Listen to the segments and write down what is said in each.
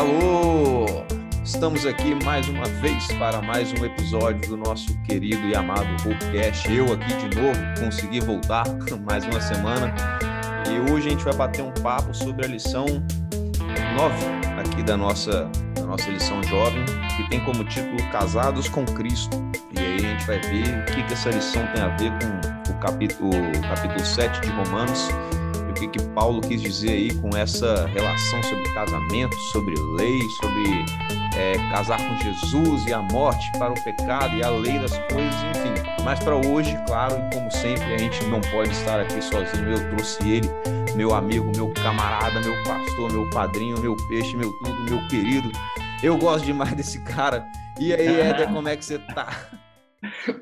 Alô! Estamos aqui mais uma vez para mais um episódio do nosso querido e amado podcast. Eu aqui de novo consegui voltar mais uma semana e hoje a gente vai bater um papo sobre a lição 9 aqui da nossa, da nossa lição jovem, que tem como título Casados com Cristo. E aí a gente vai ver o que, que essa lição tem a ver com o capítulo, capítulo 7 de Romanos que, que Paulo quis dizer aí com essa relação sobre casamento, sobre lei, sobre é, casar com Jesus e a morte para o pecado e a lei das coisas, enfim. Mas para hoje, claro, e como sempre, a gente não pode estar aqui sozinho. Eu trouxe ele, meu amigo, meu camarada, meu pastor, meu padrinho, meu peixe, meu tudo, meu querido. Eu gosto demais desse cara. E aí, Éder, como é que você tá?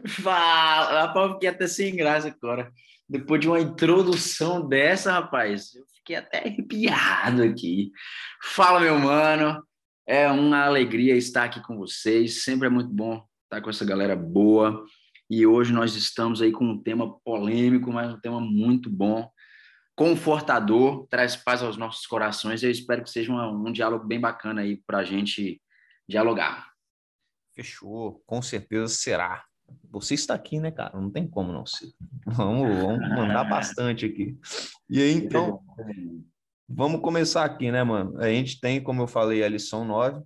Fala, rapaz, fiquei até sem graça agora. Depois de uma introdução dessa, rapaz, eu fiquei até arrepiado aqui. Fala, meu mano. É uma alegria estar aqui com vocês. Sempre é muito bom estar com essa galera boa. E hoje nós estamos aí com um tema polêmico, mas um tema muito bom, confortador, traz paz aos nossos corações. Eu espero que seja um, um diálogo bem bacana aí para a gente dialogar. Fechou, com certeza será. Você está aqui, né, cara? Não tem como não ser. Vamos, vamos mandar bastante aqui. E aí, então, Vamos começar aqui, né, mano? A gente tem, como eu falei, a lição 9.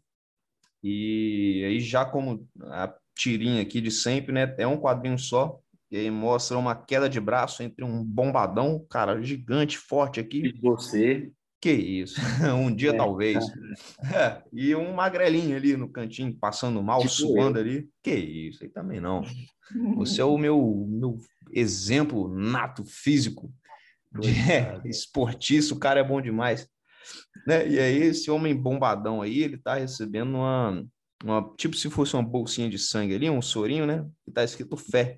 E aí, já como a tirinha aqui de sempre, né? É um quadrinho só. E aí mostra uma queda de braço entre um bombadão, cara, gigante, forte aqui. E você? Que isso, um dia é. talvez. É, e um magrelinho ali no cantinho, passando mal, tipo suando eu. ali. Que isso, aí também não. Você é o meu, meu exemplo nato físico de é, esportista, o cara é bom demais. Né? E aí, esse homem bombadão aí, ele tá recebendo uma, uma, tipo se fosse uma bolsinha de sangue ali, um sorinho, né? E tá escrito fé.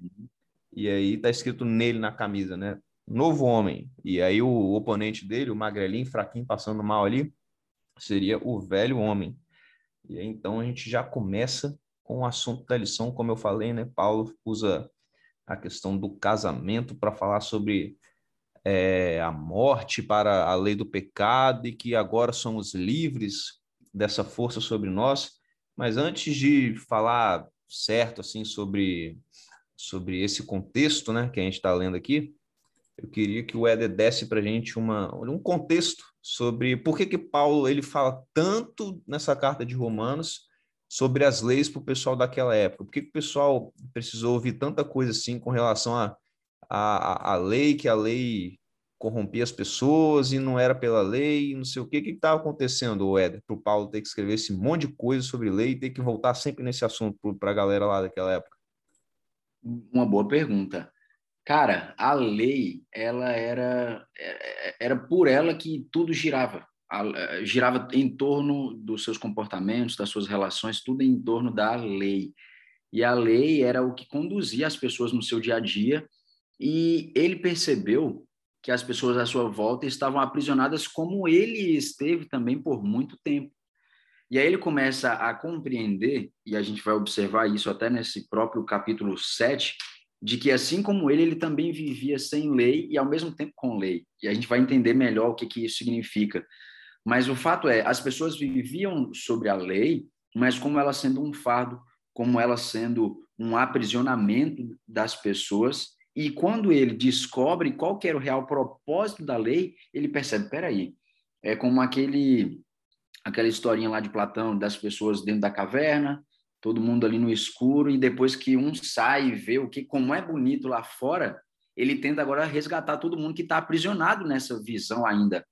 E aí tá escrito nele na camisa, né? Novo homem. E aí o oponente dele, o magrelinho, fraquinho, passando mal ali, seria o velho homem. E aí, então a gente já começa com o assunto da lição, como eu falei, né? Paulo usa a questão do casamento para falar sobre é, a morte para a lei do pecado e que agora somos livres dessa força sobre nós. Mas antes de falar certo assim sobre sobre esse contexto, né, que a gente está lendo aqui, eu queria que o Éder desse para a gente uma, um contexto sobre por que, que Paulo ele fala tanto nessa carta de Romanos sobre as leis para o pessoal daquela época. Por que, que o pessoal precisou ouvir tanta coisa assim com relação a a, a lei, que a lei corrompia as pessoas e não era pela lei, não sei o que. O que estava acontecendo, Éder, para o Paulo ter que escrever esse monte de coisa sobre lei e ter que voltar sempre nesse assunto para a galera lá daquela época? Uma boa pergunta. Cara, a lei, ela era, era por ela que tudo girava. girava em torno dos seus comportamentos, das suas relações, tudo em torno da lei. E a lei era o que conduzia as pessoas no seu dia a dia e ele percebeu que as pessoas à sua volta estavam aprisionadas como ele esteve também por muito tempo. E aí ele começa a compreender, e a gente vai observar isso até nesse próprio capítulo 7, de que assim como ele, ele também vivia sem lei e ao mesmo tempo com lei. E a gente vai entender melhor o que, que isso significa. Mas o fato é, as pessoas viviam sobre a lei, mas como ela sendo um fardo, como ela sendo um aprisionamento das pessoas e quando ele descobre qual era o real propósito da lei, ele percebe, peraí, é como aquele aquela historinha lá de Platão das pessoas dentro da caverna, todo mundo ali no escuro e depois que um sai e vê o que como é bonito lá fora, ele tenta agora resgatar todo mundo que está aprisionado nessa visão ainda.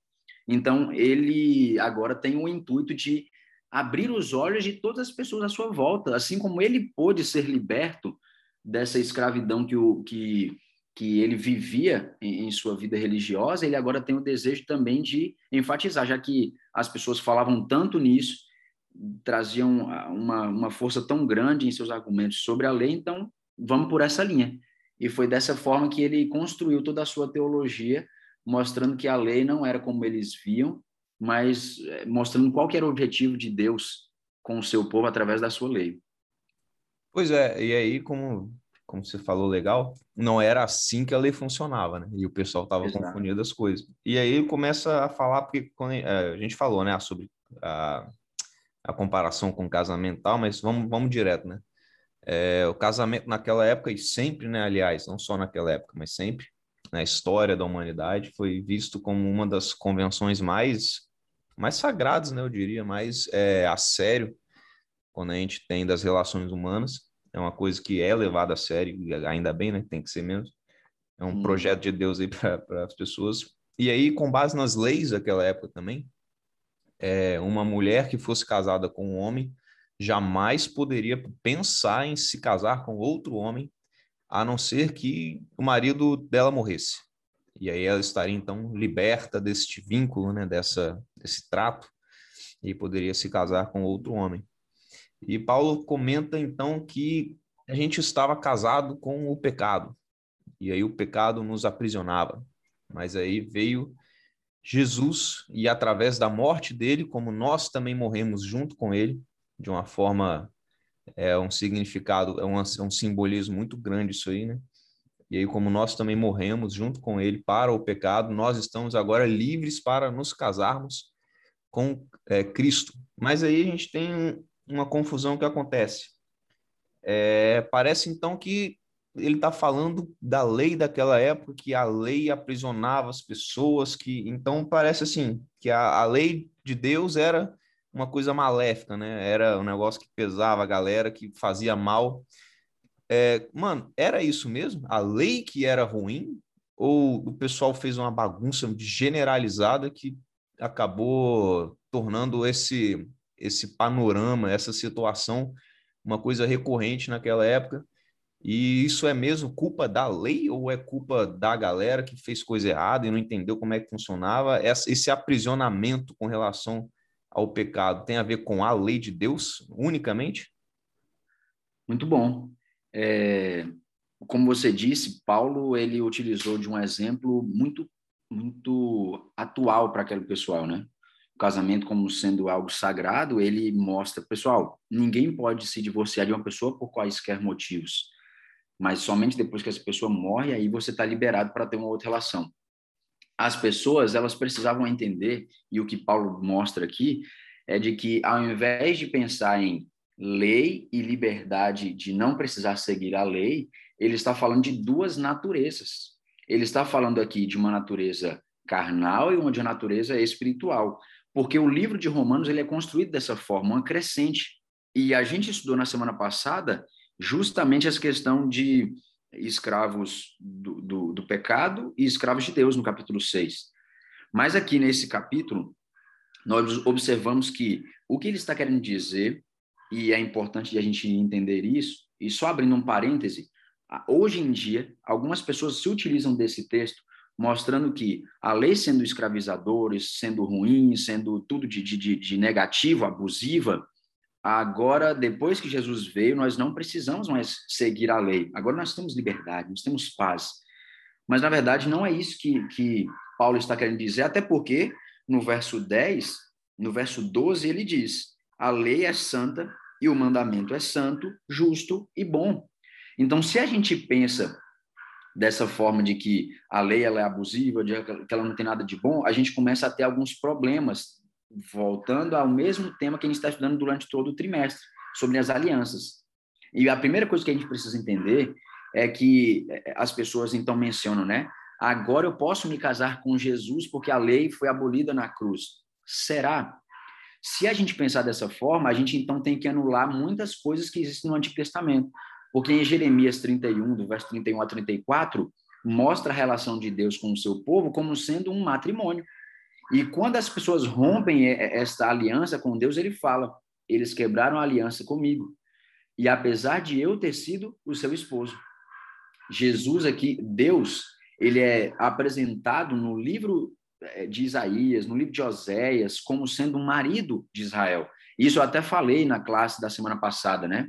Então ele agora tem o intuito de abrir os olhos de todas as pessoas à sua volta, assim como ele pôde ser liberto dessa escravidão que, o, que, que ele vivia em, em, sua vida religiosa, ele agora tem o desejo também de enfatizar, já que as pessoas falavam tanto nisso, traziam uma, uma força tão grande em seus argumentos sobre a lei, então vamos por essa linha. E foi dessa forma que ele construiu toda a sua teologia, mostrando que a lei não era como eles viam, mas eh, mostrando qual era o objetivo de Deus com o seu povo através da sua lei. Pois é, e aí, como, como você falou legal, não era assim que a lei funcionava, né? E o pessoal estava confundindo as coisas. E aí ele começa a falar, porque quando, é, a gente falou, né, sobre a, a comparação com o casamento tal, mas vamos, vamos direto, né? É, o casamento naquela época, e sempre, né, aliás, não só naquela época, mas sempre, na história da humanidade, foi visto como uma das convenções mais, mais sagradas, né, eu diria, mais é, a sério, quando a gente tem das relações humanas. É uma coisa que é levada a sério, ainda bem, né, tem que ser mesmo. É um hum. projeto de Deus aí para as pessoas. E aí, com base nas leis daquela época também, é, uma mulher que fosse casada com um homem jamais poderia pensar em se casar com outro homem, a não ser que o marido dela morresse. E aí ela estaria então liberta deste vínculo, né, dessa desse trato e poderia se casar com outro homem. E Paulo comenta então que a gente estava casado com o pecado. E aí o pecado nos aprisionava. Mas aí veio Jesus e através da morte dele, como nós também morremos junto com ele, de uma forma, é um significado, é um, é um simbolismo muito grande isso aí, né? E aí, como nós também morremos junto com ele para o pecado, nós estamos agora livres para nos casarmos com é, Cristo. Mas aí a gente tem uma confusão que acontece. É, parece então que ele está falando da lei daquela época, que a lei aprisionava as pessoas, que então parece assim que a, a lei de Deus era uma coisa maléfica, né? Era um negócio que pesava a galera, que fazia mal. É, mano, era isso mesmo? A lei que era ruim? Ou o pessoal fez uma bagunça generalizada que acabou tornando esse, esse panorama, essa situação, uma coisa recorrente naquela época? E isso é mesmo culpa da lei ou é culpa da galera que fez coisa errada e não entendeu como é que funcionava? Esse aprisionamento com relação ao pecado tem a ver com a lei de Deus unicamente? Muito bom. É, como você disse, Paulo ele utilizou de um exemplo muito muito atual para aquele pessoal, né? O casamento como sendo algo sagrado, ele mostra, pessoal, ninguém pode se divorciar de uma pessoa por quaisquer motivos, mas somente depois que essa pessoa morre, aí você está liberado para ter uma outra relação as pessoas elas precisavam entender e o que Paulo mostra aqui é de que ao invés de pensar em lei e liberdade de não precisar seguir a lei, ele está falando de duas naturezas. Ele está falando aqui de uma natureza carnal e uma de natureza espiritual, porque o livro de Romanos ele é construído dessa forma, uma crescente. E a gente estudou na semana passada justamente essa questão de escravos do, do, do, pecado e escravos de Deus, no capítulo 6. Mas aqui nesse capítulo, nós observamos que o que ele está querendo dizer, e é importante a gente entender isso, e só abrindo um parêntese, hoje em dia, algumas pessoas se utilizam desse texto mostrando que a lei sendo escravizadores, sendo ruim, sendo tudo de, de, de negativo, abusiva, Agora, depois que Jesus veio, nós não precisamos mais seguir a lei. Agora nós temos liberdade, nós temos paz. Mas, na verdade, não é isso que, que Paulo está querendo dizer, até porque no verso 10, no verso 12, ele diz: a lei é santa e o mandamento é santo, justo e bom. Então, se a gente pensa dessa forma de que a lei ela é abusiva, de que ela não tem nada de bom, a gente começa a ter alguns problemas voltando ao mesmo tema que a gente está estudando durante todo o trimestre, sobre as alianças. E a primeira coisa que a gente precisa entender é que é, as pessoas então mencionam, né? Agora eu posso me casar com Jesus porque a lei foi abolida na cruz. Será? Se a gente pensar dessa forma, a gente então tem que anular muitas coisas que existem no Antigo Testamento. Porque em Jeremias 31, do verso 31 a 34, mostra a relação de Deus com o seu povo como sendo um matrimônio. E quando as pessoas rompem esta aliança com Deus, ele fala: eles quebraram a aliança comigo. E apesar de eu ter sido o seu esposo, Jesus aqui, Deus, ele é apresentado no livro eh, de Isaías, no livro de Oséias, como sendo um marido de Israel. Isso eu até falei na classe da semana passada, né?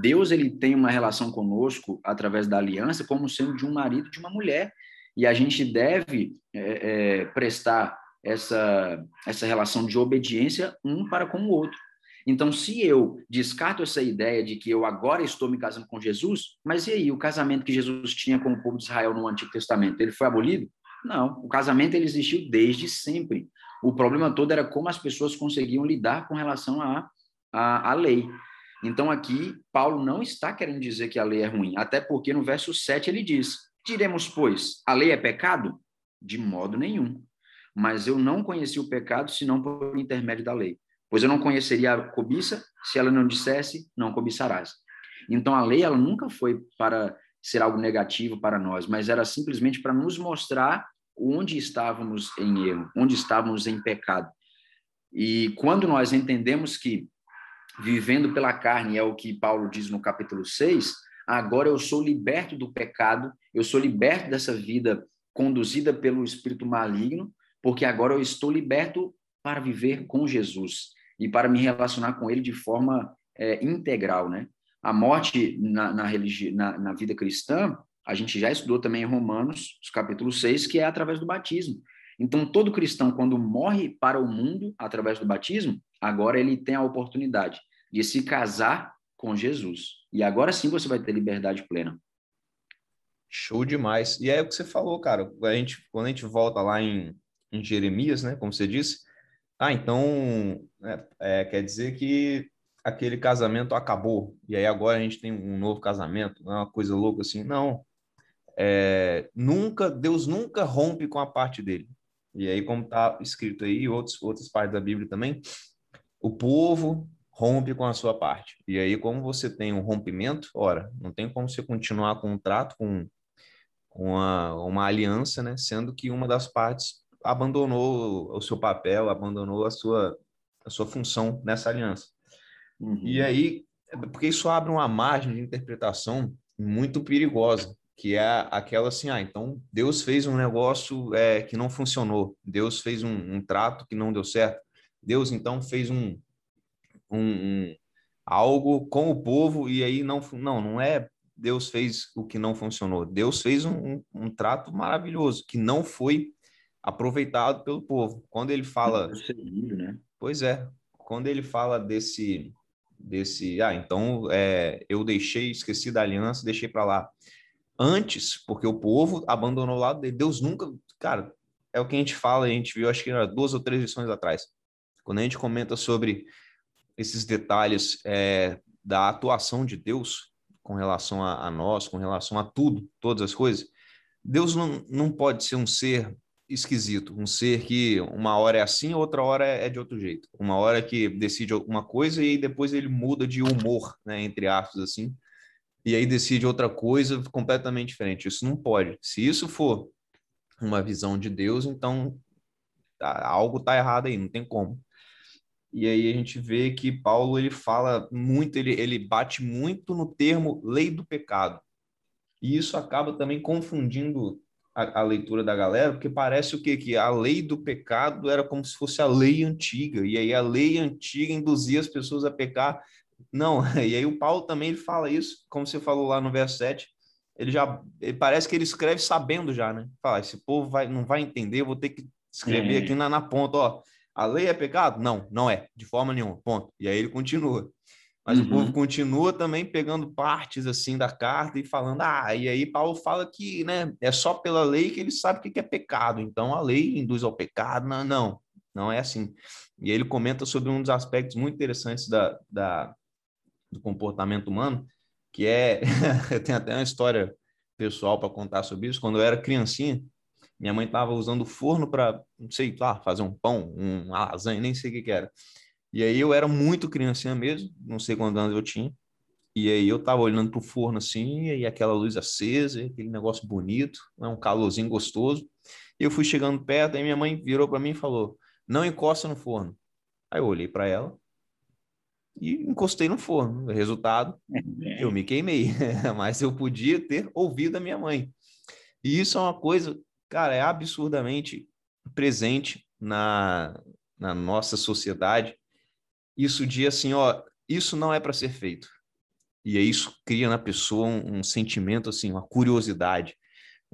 Deus ele tem uma relação conosco através da aliança como sendo de um marido de uma mulher. E a gente deve é, é, prestar essa, essa relação de obediência um para com o outro. Então, se eu descarto essa ideia de que eu agora estou me casando com Jesus, mas e aí, o casamento que Jesus tinha com o povo de Israel no Antigo Testamento, ele foi abolido? Não, o casamento ele existiu desde sempre. O problema todo era como as pessoas conseguiam lidar com relação a a, a lei. Então, aqui, Paulo não está querendo dizer que a lei é ruim, até porque no verso 7 ele diz: Diremos, pois, a lei é pecado? De modo nenhum. Mas eu não conheci o pecado senão por intermédio da lei. Pois eu não conheceria a cobiça se ela não dissesse, não cobiçarás. Então, a lei ela nunca foi para ser algo negativo para nós, mas era simplesmente para nos mostrar onde estávamos em erro, onde estávamos em pecado. E quando nós entendemos que vivendo pela carne, é o que Paulo diz no capítulo 6, agora eu sou liberto do pecado, eu sou liberto dessa vida conduzida pelo espírito maligno, porque agora eu estou liberto para viver com Jesus e para me relacionar com ele de forma é, integral, né? A morte na, na, na, na vida cristã, a gente já estudou também em Romanos, capítulo 6, que é através do batismo. Então, todo cristão, quando morre para o mundo através do batismo, agora ele tem a oportunidade de se casar com Jesus. E agora sim você vai ter liberdade plena. Show demais. E é o que você falou, cara. A gente, quando a gente volta lá em, em Jeremias, né, como você disse, ah, então é, é, quer dizer que aquele casamento acabou e aí agora a gente tem um novo casamento, não é uma coisa louca assim, não. É, nunca Deus nunca rompe com a parte dele. E aí, como está escrito aí, outros, outras partes da Bíblia também, o povo rompe com a sua parte. E aí, como você tem um rompimento, ora, não tem como você continuar com um trato, com, uma, uma aliança, né? Sendo que uma das partes abandonou o seu papel, abandonou a sua, a sua função nessa aliança. Uhum. E aí, porque isso abre uma margem de interpretação muito perigosa, que é aquela assim, ah, então Deus fez um negócio é, que não funcionou, Deus fez um, um trato que não deu certo, Deus então fez um, um, um, algo com o povo e aí não não não é Deus fez o que não funcionou Deus fez um, um, um trato maravilhoso que não foi aproveitado pelo povo. Quando ele fala né? pois é quando ele fala desse desse ah então é, eu deixei esqueci da aliança deixei para lá. Antes porque o povo abandonou o lado dele. Deus nunca cara é o que a gente fala a gente viu acho que era duas ou três lições atrás. Quando a gente comenta sobre esses detalhes é, da atuação de Deus com relação a, a, nós, com relação a tudo, todas as coisas, Deus não, não pode ser um ser esquisito, um ser que uma hora é assim, outra hora é de outro jeito. Uma hora que decide alguma coisa e depois ele muda de humor, né, entre aspas, assim, e aí decide outra coisa completamente diferente. Isso não pode. Se isso for uma visão de Deus, então tá, algo está errado aí, não tem como. E aí a gente vê que Paulo ele fala muito, ele, ele bate muito no termo lei do pecado. E isso acaba também confundindo a, a, leitura da galera, porque parece o quê? Que a lei do pecado era como se fosse a lei antiga, e aí a lei antiga induzia as pessoas a pecar. Não, e aí o Paulo também ele fala isso, como você falou lá no verso 7, ele já ele parece que ele escreve sabendo já, né? Fala, esse povo vai, não vai entender, eu vou ter que escrever é. aqui na, na ponta, ó a lei é pecado? Não, não é, de forma nenhuma, ponto. E aí ele continua. Mas uhum. o povo continua também pegando partes assim da carta e falando, ah, e aí Paulo fala que né, é só pela lei que ele sabe o que é pecado, então a lei induz ao pecado. Não, não, não é assim. E ele comenta sobre um dos aspectos muito interessantes da, da do comportamento humano, que é, tem até uma história pessoal para contar sobre isso. Quando eu era criancinha, minha mãe estava usando o forno para, não sei lá, fazer um pão, um, uma lasanha, nem sei o que, que era. E aí eu era muito criancinha mesmo, não sei quantos anos eu tinha. E aí eu tava olhando pro forno assim, e aquela luz acesa, aquele negócio bonito, né, um calorzinho gostoso. E eu fui chegando perto, aí minha mãe virou para mim e falou: "Não encosta no forno". Aí eu olhei para ela e encostei no forno. Resultado, eu me queimei, mas eu podia ter ouvido a minha mãe. E isso é uma coisa cara, é absurdamente presente na, na nossa sociedade. Isso de assim, ó, isso não é para ser feito. E aí isso cria na pessoa um, um, sentimento assim, uma curiosidade,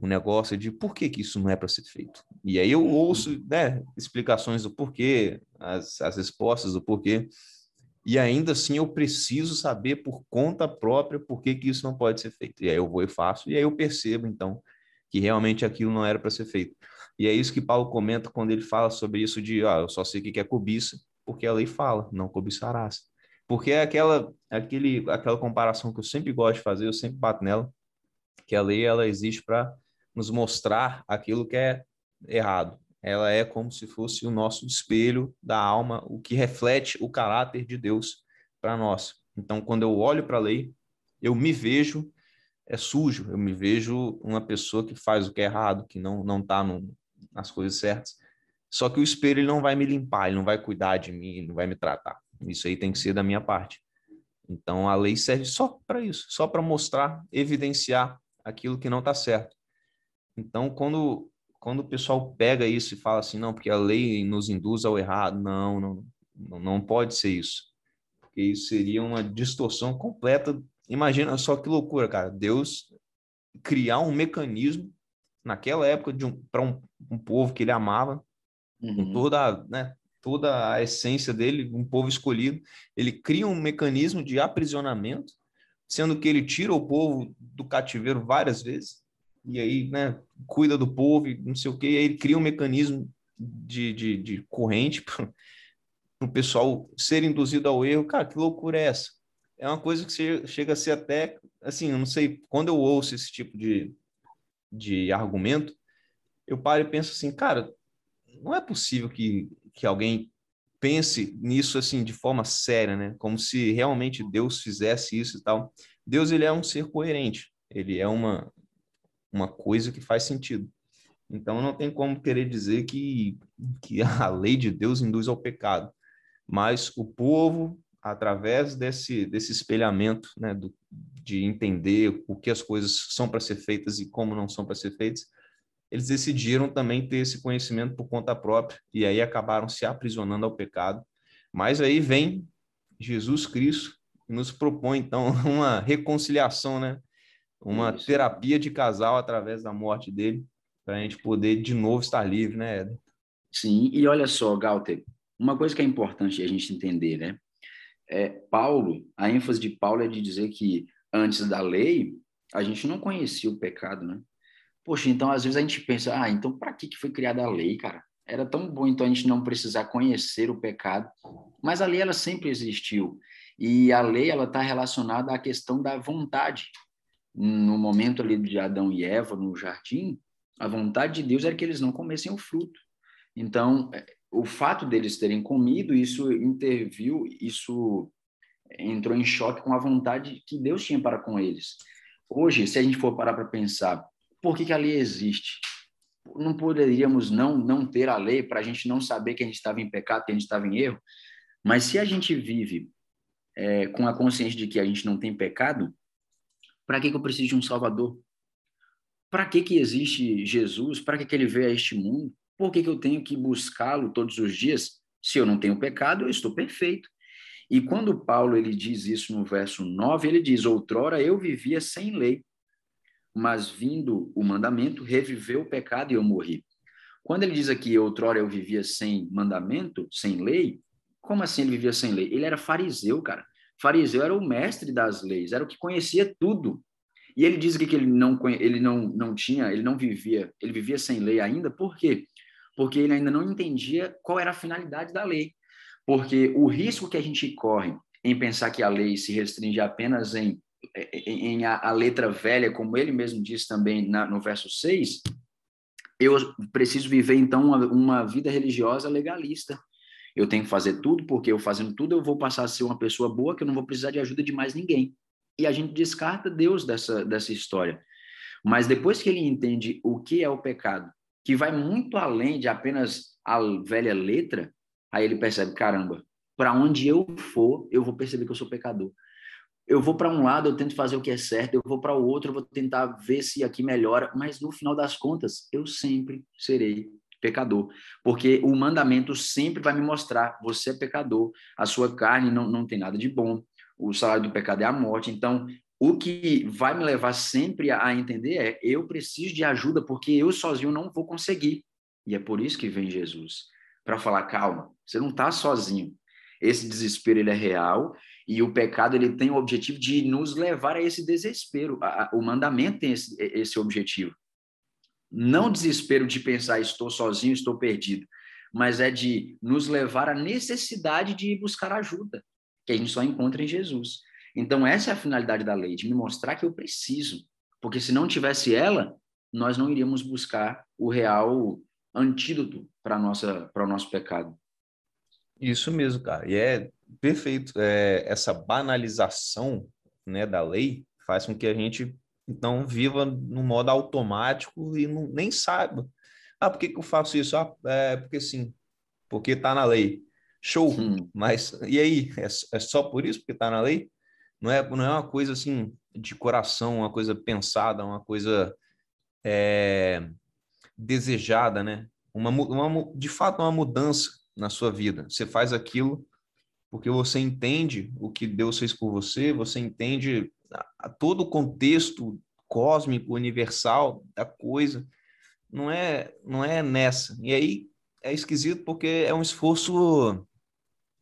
um negócio de por que, que isso não é para ser feito. E aí eu ouço né, explicações do porquê, as, as respostas do porquê, e ainda assim eu preciso saber por conta própria por que, que isso não pode ser feito. E aí eu vou e faço, e aí eu percebo então que realmente aquilo não era para ser feito. E é isso que Paulo comenta quando ele fala sobre isso de, ah, eu só sei o que é cobiça, porque a lei fala, não cobiçarás. Porque é aquela, aquele, aquela comparação que eu sempre gosto de fazer, eu sempre bato nela, que a lei ela existe para nos mostrar aquilo que é errado. Ela é como se fosse o nosso espelho da alma, o que reflete o caráter de Deus para nós. Então, quando eu olho para a lei, eu me vejo é sujo, eu me vejo uma pessoa que faz o que é errado, que não não está nas coisas certas. Só que o espelho ele não vai me limpar, ele não vai cuidar de mim, não vai me tratar. Isso aí tem que ser da minha parte. Então a lei serve só para isso, só para mostrar, evidenciar aquilo que não está certo. Então quando quando o pessoal pega isso e fala assim, não, porque a lei nos induz ao errado, não, não, não, pode ser isso, porque isso seria uma distorção completa. Imagina só que loucura, cara. Deus criar um mecanismo naquela época um, para um, um povo que ele amava, uhum. toda, né, toda a essência dele, um povo escolhido, ele cria um mecanismo de aprisionamento, sendo que ele tira o povo do cativeiro várias vezes, e aí, né, cuida do povo, não sei o quê, e aí ele cria um mecanismo de, de, de corrente para o pessoal ser induzido ao erro. Cara, que loucura é essa? É uma coisa que chega a ser até, assim, eu não sei, quando eu ouço esse tipo de, de argumento, eu paro e penso assim, cara, não é possível que, que alguém pense nisso assim de forma séria, né? Como se realmente Deus fizesse isso e tal. Deus ele é um ser coerente, ele é uma uma coisa que faz sentido. Então não tem como querer dizer que que a lei de Deus induz ao pecado, mas o povo através desse desse espelhamento, né, do, de entender o que as coisas são para ser feitas e como não são para ser feitas, eles decidiram também ter esse conhecimento por conta própria e aí acabaram se aprisionando ao pecado. Mas aí vem Jesus Cristo e nos propõe então uma reconciliação, né? Uma Isso. terapia de casal através da morte dele, para a gente poder de novo estar livre, né, Éder? Sim, e olha só, Galter, uma coisa que é importante a gente entender, né? É, Paulo, a ênfase de Paulo é de dizer que antes da lei, a gente não conhecia o pecado, né? Poxa, então às vezes a gente pensa, ah, então para que, que foi criada a lei, cara? Era tão bom então a gente não precisar conhecer o pecado. Mas a lei ela sempre existiu. E a lei ela está relacionada à questão da vontade. No momento ali de Adão e Eva no jardim, a vontade de Deus era que eles não comessem o fruto. Então, é, o fato deles terem comido, isso interviu, isso entrou em choque com a vontade que Deus tinha para com eles. Hoje, se a gente for parar para pensar, por que, que a lei existe? Não poderíamos não, não ter a lei para a gente não saber que a gente estava em pecado, que a gente estava em erro? Mas se a gente vive é, com a consciência de que a gente não tem pecado, para que, que eu preciso de um Salvador? Para que, que existe Jesus? Para que, que ele veio a este mundo? Por que, que eu tenho que buscá-lo todos os dias? Se eu não tenho pecado, eu estou perfeito. E quando Paulo ele diz isso no verso 9, ele diz: Outrora eu vivia sem lei, mas vindo o mandamento, reviveu o pecado e eu morri. Quando ele diz aqui, outrora eu vivia sem mandamento, sem lei, como assim ele vivia sem lei? Ele era fariseu, cara. Fariseu era o mestre das leis, era o que conhecia tudo. E ele diz aqui que ele não ele não não tinha, ele não vivia, ele vivia sem lei ainda, por quê? Porque ele ainda não entendia qual era a finalidade da lei. Porque o risco que a gente corre em pensar que a lei se restringe apenas em em a, a, letra velha, como ele mesmo diz também na, no verso 6, eu preciso viver então uma, uma, vida religiosa legalista. Eu tenho que fazer tudo, porque eu fazendo tudo eu vou passar a ser uma pessoa boa, que eu não vou precisar de ajuda de mais ninguém. E a gente descarta Deus dessa, dessa história. Mas depois que ele entende o que é o pecado, que vai muito além de apenas a velha letra, aí ele percebe: caramba, para onde eu for, eu vou perceber que eu sou pecador eu vou para um lado, eu tento fazer o que é certo, eu vou para o outro, eu vou tentar ver se aqui melhora, mas no final das contas, eu sempre serei pecador, porque o mandamento sempre vai me mostrar, você é pecador, a sua carne não, não tem nada de bom, o salário do pecado é a morte, então o que vai me levar sempre a entender é, eu preciso de ajuda, porque eu sozinho não vou conseguir, e é por isso que vem Jesus, para falar, calma, você não está sozinho, esse desespero ele é real e o pecado ele tem o objetivo de nos levar a esse desespero. O mandamento tem esse, esse objetivo. Não desespero de pensar estou sozinho, estou perdido, mas é de nos levar à necessidade de buscar ajuda. que a gente só encontra em Jesus. Então, essa é a finalidade da lei, de me mostrar que eu preciso. Porque se não tivesse ela, nós não iríamos buscar o real antídoto para o nosso pecado. Isso mesmo, cara. E é perfeito. É, essa banalização né, da lei faz com que a gente, então, viva no modo automático e não, nem saiba. Ah, por que, que eu faço isso? Ah, é porque sim, porque está na lei. Show. Hum. Mas e aí? É, é só por isso porque está na lei? Não é, não é uma coisa assim de coração, uma coisa pensada, uma coisa é, desejada, né? Uma, uma, de fato, uma mudança na sua vida. Você faz aquilo porque você entende o que Deus fez por você, você entende todo o contexto cósmico, universal da coisa. Não é, não é nessa. E aí é esquisito porque é um esforço,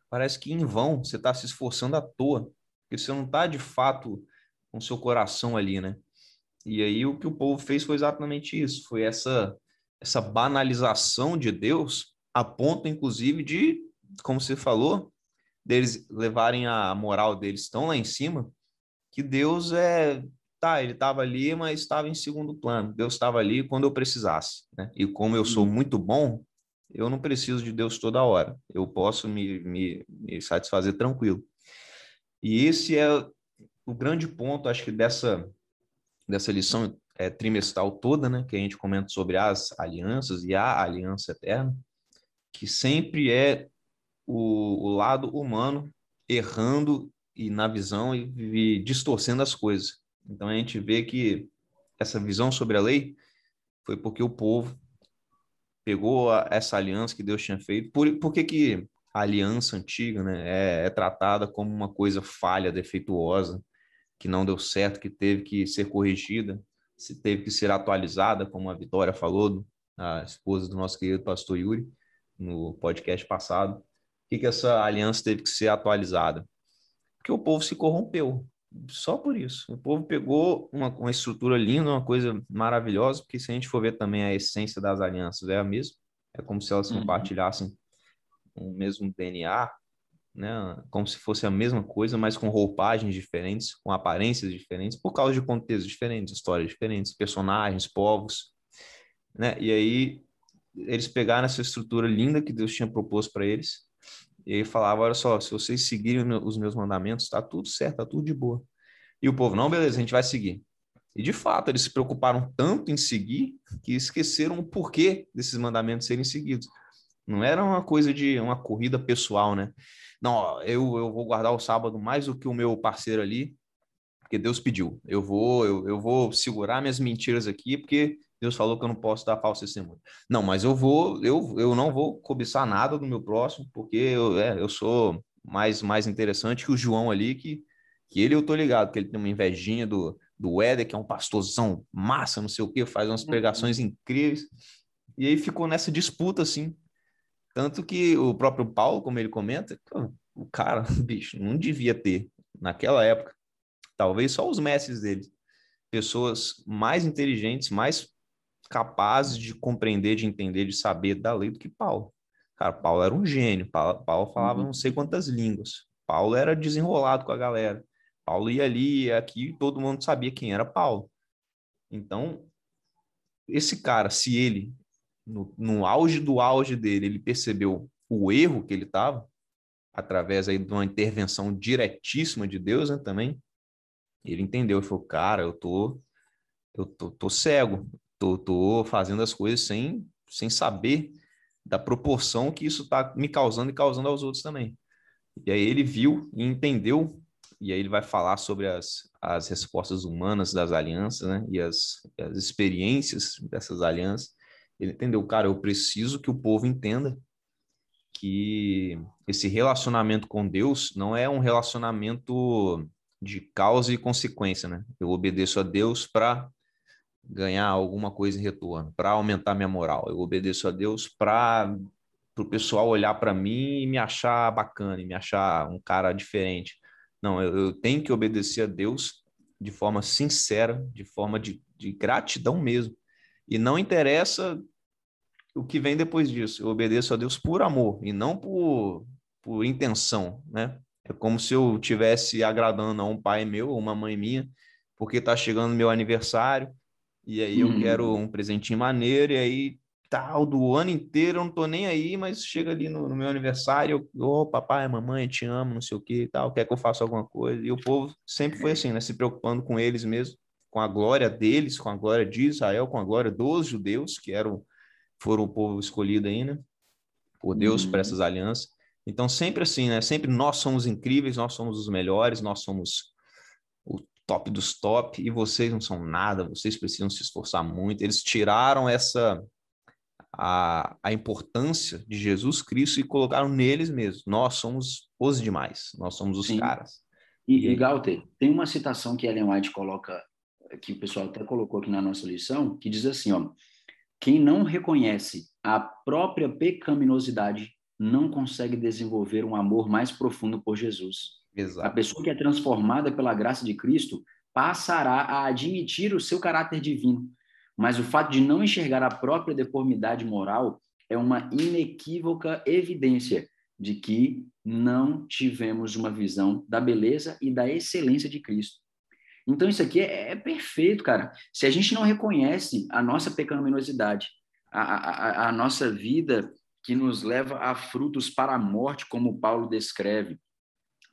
parece que em vão, você está se esforçando à toa, porque você não está de fato com seu coração ali, né? E aí o que o povo fez foi exatamente isso, foi essa essa banalização de Deus, a ponto inclusive de, como você falou, deles levarem a moral deles tão lá em cima, que Deus é tá, ele estava ali, mas estava em segundo plano. Deus estava ali quando eu precisasse, né? E como eu sou uhum. muito bom, eu não preciso de Deus toda hora. Eu posso me, me, me satisfazer tranquilo. E esse é o grande ponto, acho que dessa dessa lição é, trimestral toda, né, que a gente comenta sobre as alianças e a aliança eterna, que sempre é o, o lado humano errando e na visão e, e distorcendo as coisas. Então a gente vê que essa visão sobre a lei foi porque o povo pegou a, essa aliança que Deus tinha feito. Por, por que, que a aliança antiga né, é, é tratada como uma coisa falha, defeituosa, que não deu certo, que teve que ser corrigida, se teve que ser atualizada, como a Vitória falou, a esposa do nosso querido pastor Yuri, no podcast passado. Que, que essa aliança teve que ser atualizada? Porque o povo se corrompeu. Só por isso. O povo pegou uma, uma estrutura linda, uma coisa maravilhosa, porque se a gente for ver também a essência das alianças é a mesma. É como se elas uhum. compartilhassem o mesmo DNA, né? Como se fosse a mesma coisa, mas com roupagens diferentes, com aparências diferentes, por causa de contextos diferentes, histórias diferentes, personagens, povos, né? E aí eles pegaram essa estrutura linda que Deus tinha proposto para eles e aí falava, olha só, se vocês seguirem os meus mandamentos, tá tudo certo, tá tudo de boa. E o povo, não, beleza, a gente vai seguir. E de fato, eles se preocuparam tanto em seguir que esqueceram o porquê desses mandamentos serem seguidos. Não era uma coisa de uma corrida pessoal, né? Não, eu, eu vou guardar o sábado mais do que o meu parceiro ali, porque Deus pediu. Eu vou, eu, eu vou segurar minhas mentiras aqui, porque Deus falou que eu não posso dar falso testemunho. Não, mas eu vou, eu, eu não vou cobiçar nada do meu próximo, porque eu, é, eu sou mais, mais interessante que o João ali, que, que ele eu tô ligado, que ele tem uma invejinha do, do Éder, que é um pastorzão massa, não sei o quê, faz umas uhum. pregações incríveis. E aí ficou nessa disputa, assim, tanto que o próprio Paulo, como ele comenta, o cara, bicho, não devia ter, naquela época, talvez só os mestres dele, pessoas mais inteligentes, mais capazes de compreender, de entender, de saber da lei do que Paulo. Cara, Paulo era um gênio, Paulo, Paulo falava uhum. não sei quantas línguas, Paulo era desenrolado com a galera, Paulo ia ali, ia aqui, todo mundo sabia quem era Paulo. Então, esse cara, se ele no, no auge do auge dele, ele percebeu o erro que ele estava, através aí de uma intervenção diretíssima de Deus, né, também, ele entendeu e falou, cara, eu tô, eu tô, tô cego, tô, tô fazendo as coisas sem, sem saber da proporção que isso está me causando e causando aos outros também. E aí ele viu e entendeu, e aí ele vai falar sobre as, as respostas humanas das alianças, né, e as, as experiências dessas alianças, ele entendeu, cara, eu preciso que o povo entenda que esse relacionamento com Deus não é um relacionamento de causa e consequência, né? Eu obedeço a Deus para ganhar alguma coisa em retorno, para aumentar minha moral. Eu obedeço a Deus para o pessoal olhar para mim e me achar bacana, e me achar um cara diferente. Não, eu, eu, tenho que obedecer a Deus de forma sincera, de forma de, de gratidão mesmo. E não interessa o que vem depois disso. Eu obedeço a Deus por amor e não por, por intenção, né? É como se eu tivesse agradando a um pai meu ou uma mãe minha, porque tá chegando meu aniversário, e aí eu quero uhum. um presentinho maneiro, e aí tal, do ano inteiro, eu não tô nem aí, mas chega ali no, no meu aniversário, ô oh, papai, mamãe, te amo, não sei o que e tal, quer que eu faça alguma coisa. E o povo sempre foi assim, né? Se preocupando com eles mesmo, com a glória deles, com a glória de Israel, com a glória dos judeus, que eram, foram o povo escolhido aí, né? Por Deus uhum. para essas alianças. Então, sempre assim, né? Sempre nós somos incríveis, nós somos os melhores, nós somos top dos top, e vocês não são nada, vocês precisam se esforçar muito. Eles tiraram essa a, a importância de Jesus Cristo e colocaram neles mesmos. Nós somos os demais, nós somos os Sim. caras. E, e, Galter, tem uma citação que Ellen White coloca, que o pessoal até colocou aqui na nossa lição, que diz assim, ó, quem não reconhece a própria pecaminosidade não consegue desenvolver um amor mais profundo por Jesus. Exato. A pessoa que é transformada pela graça de Cristo passará a admitir o seu caráter divino, mas o fato de não enxergar a própria deformidade moral é uma inequívoca evidência de que não tivemos uma visão da beleza e da excelência de Cristo. Então, isso aqui é, é perfeito, cara. Se a gente não reconhece a nossa pecaminosidade, a, a, a nossa vida que nos leva a frutos para a morte, como Paulo descreve,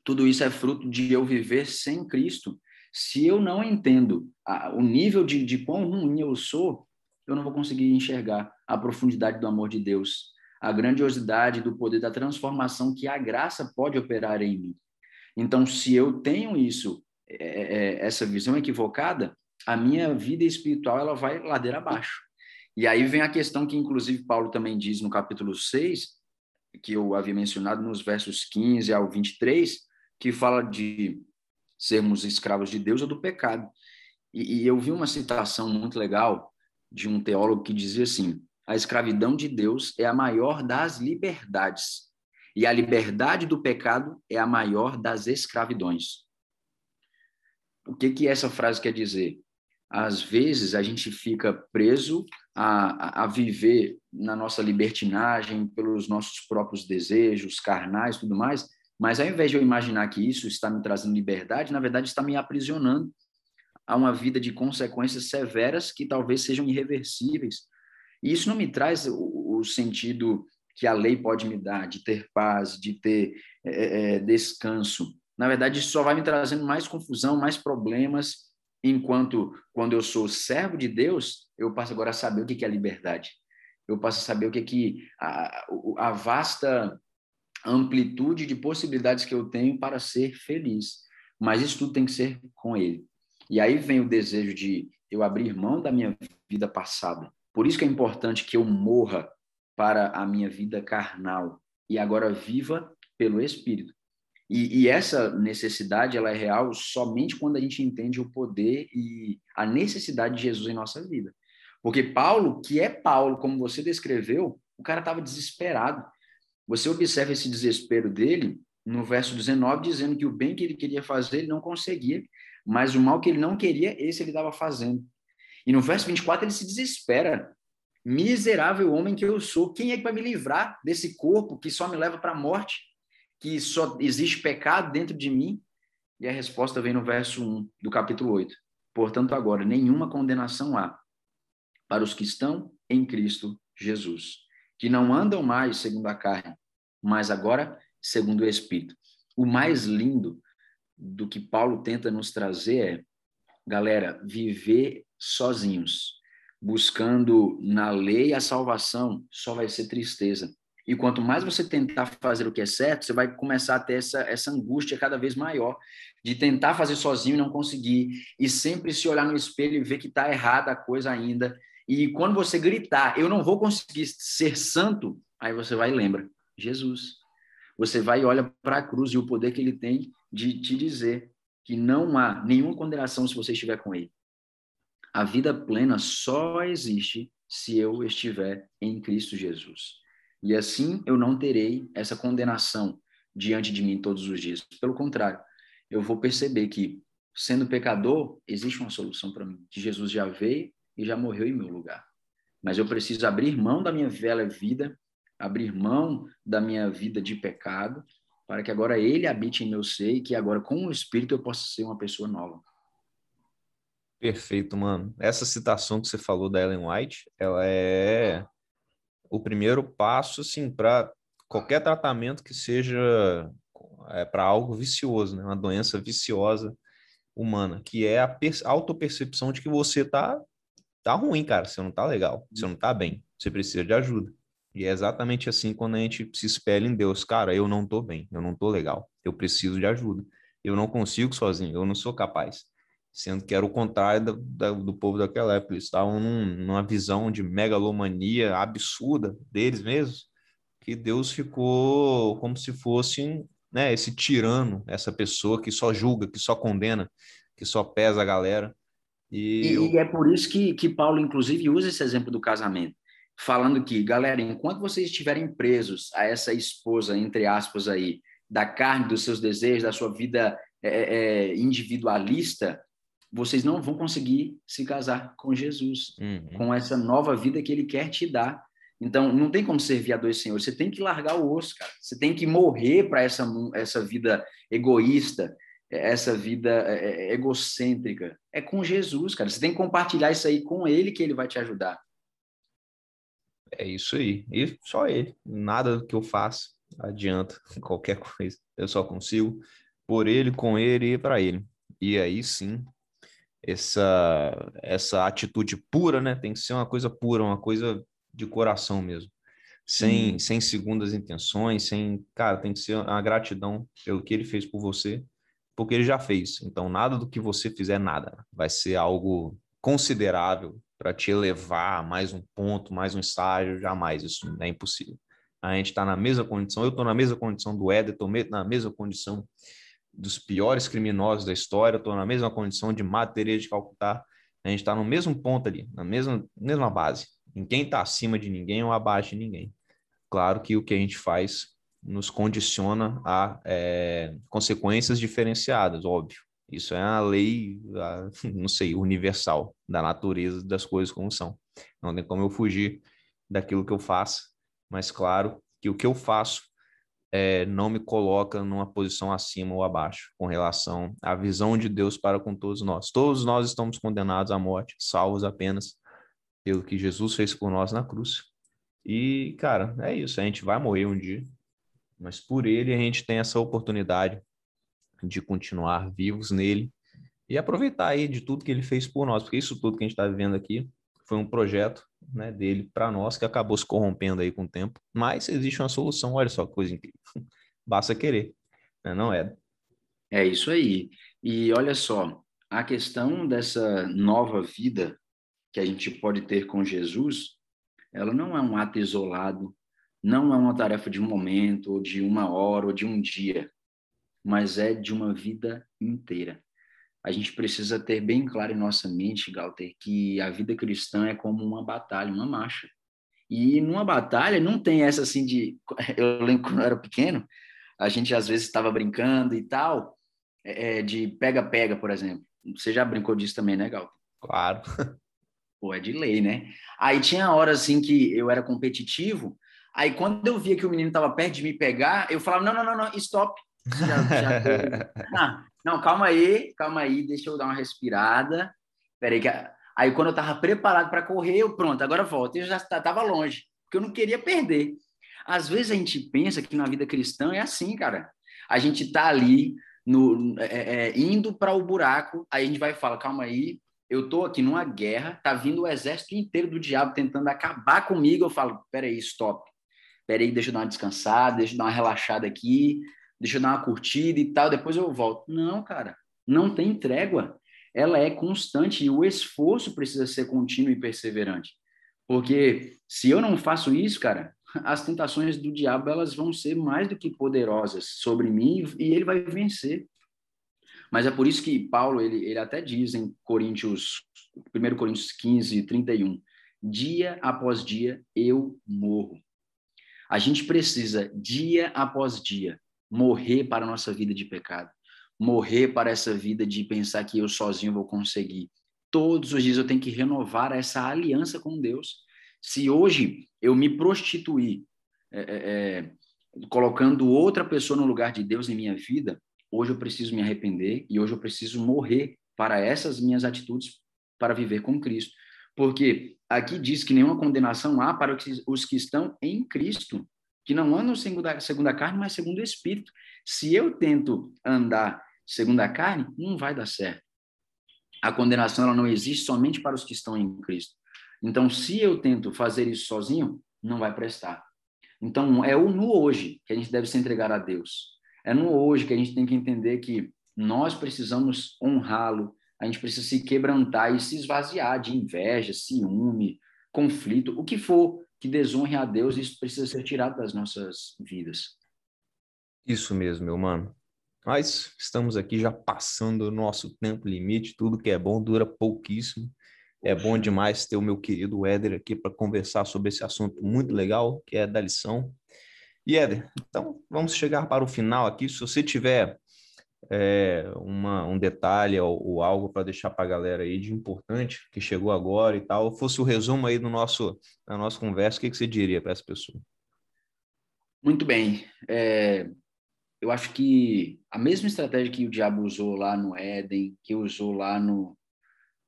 tudo isso é fruto de eu viver sem Cristo. Se eu não entendo a, o nível de, de quão ruim eu sou, eu não vou conseguir enxergar a profundidade do amor de Deus, a grandiosidade do poder da transformação que a graça pode operar em mim. Então, se eu tenho isso, é, é, é essa visão equivocada, a minha vida espiritual ela vai ladeira abaixo. E aí vem a questão que, inclusive, Paulo também diz no capítulo 6, que eu havia mencionado nos versos 15 ao 23, que fala de sermos escravos de Deus ou do pecado. E, e eu vi uma citação muito legal de um teólogo que dizia assim: a escravidão de Deus é a maior das liberdades, e a liberdade do pecado é a maior das escravidões. O que, que essa frase quer dizer? Às vezes a gente fica preso a, a, a viver na nossa libertinagem, pelos nossos próprios desejos carnais tudo mais, mas ao invés de eu imaginar que isso está me trazendo liberdade, na verdade está me aprisionando a uma vida de consequências severas que talvez sejam irreversíveis. E isso não me traz o, o sentido que a lei pode me dar, de ter paz, de ter é, é, descanso. Na verdade, isso só vai me trazendo mais confusão, mais problemas, enquanto quando eu sou servo de Deus, eu passo agora a saber o que é liberdade. Eu passo a saber o que é que a, a vasta amplitude de possibilidades que eu tenho para ser feliz. Mas isso tudo tem que ser com Ele. E aí vem o desejo de eu abrir mão da minha vida passada. Por isso que é importante que eu morra para a minha vida carnal e agora viva pelo Espírito. E, e, essa necessidade ela é real somente quando a gente entende o poder e a necessidade de Jesus em nossa vida. Porque Paulo, que é Paulo, como você descreveu, o cara estava desesperado. Você observa esse desespero dele no verso 19, dizendo que o bem que ele queria fazer, ele não conseguia, mas o mal que ele não queria, esse ele estava fazendo. E no verso 24, ele se desespera. Miserável homem que eu sou, quem é que vai me livrar desse corpo que só me leva para a morte? Que só existe pecado dentro de mim? E a resposta vem no verso 1 do capítulo 8. Portanto, agora, nenhuma condenação há para os que estão em Cristo Jesus, que não andam mais segundo a carne, mas agora segundo o Espírito. O mais lindo do que Paulo tenta nos trazer é, galera, viver sozinhos, buscando na lei a salvação, só vai ser tristeza. E quanto mais você tentar fazer o que é certo, você vai começar a ter essa, essa angústia cada vez maior de tentar fazer sozinho e não conseguir, e sempre se olhar no espelho e ver que está errada a coisa ainda. E quando você gritar, eu não vou conseguir ser santo, aí você vai e lembra, Jesus. Você vai e olha para a cruz e o poder que ele tem de te dizer que não há nenhuma condenação se você estiver com ele. A vida plena só existe se eu estiver em Cristo Jesus. E assim eu não terei essa condenação diante de mim todos os dias. Pelo contrário, eu vou perceber que, sendo pecador, existe uma solução para mim. Que Jesus já veio e já morreu em meu lugar. Mas eu preciso abrir mão da minha velha vida abrir mão da minha vida de pecado para que agora ele habite em meu ser e que agora com o Espírito eu possa ser uma pessoa nova. Perfeito, mano. Essa citação que você falou da Ellen White, ela é o primeiro passo, assim, para qualquer tratamento que seja é, para algo vicioso, né? Uma doença viciosa humana, que é a autopercepção de que você tá tá ruim, cara, você não tá legal, você não tá bem, você precisa de ajuda. E é exatamente assim quando a gente se espelha em Deus, cara, eu não tô bem, eu não tô legal, eu preciso de ajuda. Eu não consigo sozinho, eu não sou capaz. Sendo que era o contrário do, do, do povo daquela época, eles estavam num, numa visão de megalomania absurda deles mesmos, que Deus ficou como se fosse né, esse tirano, essa pessoa que só julga, que só condena, que só pesa a galera. E, e, e é por isso que, que Paulo, inclusive, usa esse exemplo do casamento, falando que, galera, enquanto vocês estiverem presos a essa esposa, entre aspas, aí, da carne, dos seus desejos, da sua vida é, é, é individualista, vocês não vão conseguir se casar com Jesus, uhum. com essa nova vida que ele quer te dar. Então, não tem como servir a dois senhores. Você tem que largar o osso, cara. Você tem que morrer para essa, essa vida egoísta, essa vida é, é, egocêntrica. É com Jesus, cara. Você tem que compartilhar isso aí com ele que ele vai te ajudar. É isso aí. E só ele. Nada que eu faça adianta qualquer coisa. Eu só consigo por ele, com ele e para ele. E aí sim, essa essa atitude pura, né? Tem que ser uma coisa pura, uma coisa de coração mesmo. Sem, hum. sem segundas intenções, sem. Cara, tem que ser uma gratidão pelo que ele fez por você, porque ele já fez. Então, nada do que você fizer, nada. Vai ser algo considerável para te elevar a mais um ponto, mais um estágio, jamais. Isso é impossível. A gente está na mesma condição, eu estou na mesma condição do Éder, estou na mesma condição dos piores criminosos da história, estou na mesma condição de Madre de Calcutá. A gente está no mesmo ponto ali, na mesma, mesma base. Ninguém está acima de ninguém ou abaixo de ninguém. Claro que o que a gente faz nos condiciona a é, consequências diferenciadas, óbvio. Isso é a lei, a, não sei, universal da natureza das coisas como são. Não tem como eu fugir daquilo que eu faço, mas claro que o que eu faço é, não me coloca numa posição acima ou abaixo com relação à visão de Deus para com todos nós. Todos nós estamos condenados à morte, salvos apenas pelo que Jesus fez por nós na cruz. E, cara, é isso. A gente vai morrer um dia, mas por ele a gente tem essa oportunidade de continuar vivos nele e aproveitar aí de tudo que ele fez por nós, porque isso tudo que a gente está vivendo aqui foi um projeto né, dele para nós que acabou se corrompendo aí com o tempo, mas existe uma solução. Olha só que coisa incrível. Basta querer, né? não é? É isso aí. E olha só, a questão dessa nova vida que a gente pode ter com Jesus, ela não é um ato isolado, não é uma tarefa de um momento, ou de uma hora, ou de um dia, mas é de uma vida inteira. A gente precisa ter bem claro em nossa mente, Galter, que a vida cristã é como uma batalha, uma marcha. E numa batalha não tem essa assim de. Eu lembro quando eu era pequeno, a gente às vezes estava brincando e tal, é, de pega-pega, por exemplo. Você já brincou disso também, né, Galter? Claro. Pô, é de lei, né? Aí tinha horas assim que eu era competitivo, aí quando eu via que o menino estava perto de me pegar, eu falava: não, não, não, não, stop. Já, já ah, não, calma aí, calma aí, deixa eu dar uma respirada. Peraí, que... aí quando eu estava preparado para correr, eu pronto, agora volta. Eu já estava longe, porque eu não queria perder. Às vezes a gente pensa que na vida cristã é assim, cara. A gente está ali no, é, é, indo para o buraco, aí a gente vai e fala, calma aí, eu tô aqui numa guerra, tá vindo o exército inteiro do diabo tentando acabar comigo. Eu falo, peraí, stop. Peraí, deixa eu dar uma descansada, deixa eu dar uma relaxada aqui, deixa eu dar uma curtida e tal, depois eu volto. Não, cara, não tem trégua. Ela é constante e o esforço precisa ser contínuo e perseverante. Porque se eu não faço isso, cara, as tentações do diabo elas vão ser mais do que poderosas sobre mim e ele vai vencer. Mas é por isso que Paulo, ele, ele até diz em Coríntios, 1 Coríntios 15, 31, dia após dia eu morro. A gente precisa, dia após dia, morrer para a nossa vida de pecado, morrer para essa vida de pensar que eu sozinho vou conseguir. Todos os dias eu tenho que renovar essa aliança com Deus. Se hoje eu me prostituir é, é, é colocando outra pessoa no lugar de Deus em minha vida, hoje eu preciso me arrepender e hoje eu preciso morrer para essas minhas atitudes para viver com Cristo. Porque aqui diz que nenhuma condenação há para os que estão em Cristo, que não andam segundo a, segundo a carne, mas segundo o Espírito. Se eu tento andar segundo a carne, não vai dar certo. A condenação ela não existe somente para os que estão em Cristo. Então, se eu tento fazer isso sozinho, não vai prestar. Então, é no hoje que a gente deve se entregar a Deus. É no hoje que a gente tem que entender que nós precisamos honrá-lo, a gente precisa se quebrantar e se esvaziar de inveja, ciúme, conflito, o que for que desonre a Deus, isso precisa ser tirado das nossas vidas. Isso mesmo, meu mano. Mas estamos aqui já passando o nosso tempo limite, tudo que é bom dura pouquíssimo. É bom demais ter o meu querido Éder aqui para conversar sobre esse assunto muito legal, que é da lição. E Éder, então vamos chegar para o final aqui. Se você tiver é, uma, um detalhe ou, ou algo para deixar para a galera aí de importante que chegou agora e tal, fosse o resumo aí do nosso, da nossa conversa, o que, que você diria para essa pessoa? Muito bem. É, eu acho que a mesma estratégia que o diabo usou lá no Éden, que usou lá no,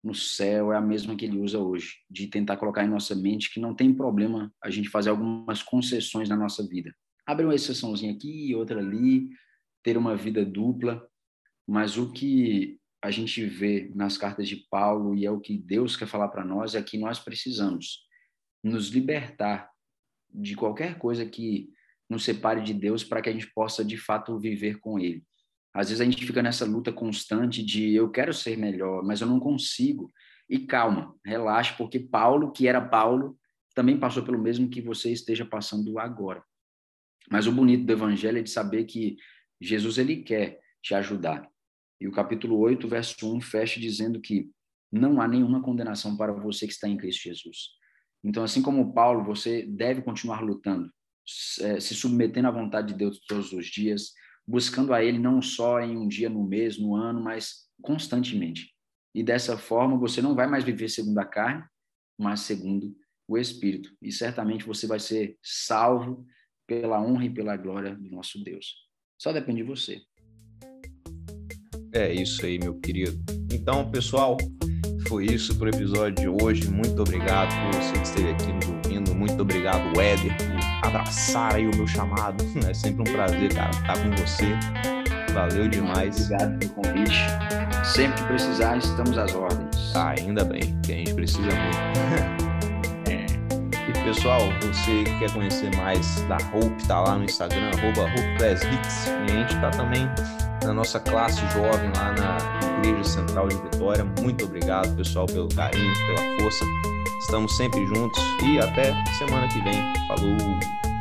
no céu, é a mesma que ele usa hoje, de tentar colocar em nossa mente que não tem problema a gente fazer algumas concessões na nossa vida. Abre uma exceçãozinha aqui, outra ali, ter uma vida dupla, mas o que a gente vê nas cartas de Paulo e é o que Deus quer falar para nós é que nós precisamos nos libertar de qualquer coisa que nos separe de Deus para que a gente possa de fato viver com Ele. Às vezes a gente fica nessa luta constante de eu quero ser melhor, mas eu não consigo. E calma, relaxe, porque Paulo, que era Paulo, também passou pelo mesmo que você esteja passando agora. Mas o bonito do evangelho é de saber que Jesus ele quer te ajudar. E o capítulo 8, verso 1 fecha dizendo que não há nenhuma condenação para você que está em Cristo Jesus. Então, assim como Paulo, você deve continuar lutando, é, se submetendo à vontade de Deus todos os dias, buscando a Ele não só em um dia no mês, no ano, mas constantemente. E dessa forma você não vai mais viver segundo a carne, mas segundo o Espírito. E certamente você vai ser salvo pela honra e pela glória do nosso Deus. Só depende de você. É isso aí, meu querido. Então, pessoal, foi isso para o episódio de hoje. Muito obrigado por você que esteve aqui nos ouvindo. Muito obrigado, Éder, por abraçar aí o meu chamado. É sempre um prazer, cara, estar com você. Valeu demais. Obrigado pelo convite. Sempre que precisar, estamos às ordens. Ah, ainda bem, que a gente precisa muito. Pessoal, você que quer conhecer mais da Hope, tá lá no Instagram, arroba E a gente tá também na nossa classe jovem lá na Igreja Central de Vitória. Muito obrigado, pessoal, pelo carinho, pela força. Estamos sempre juntos e até semana que vem. Falou!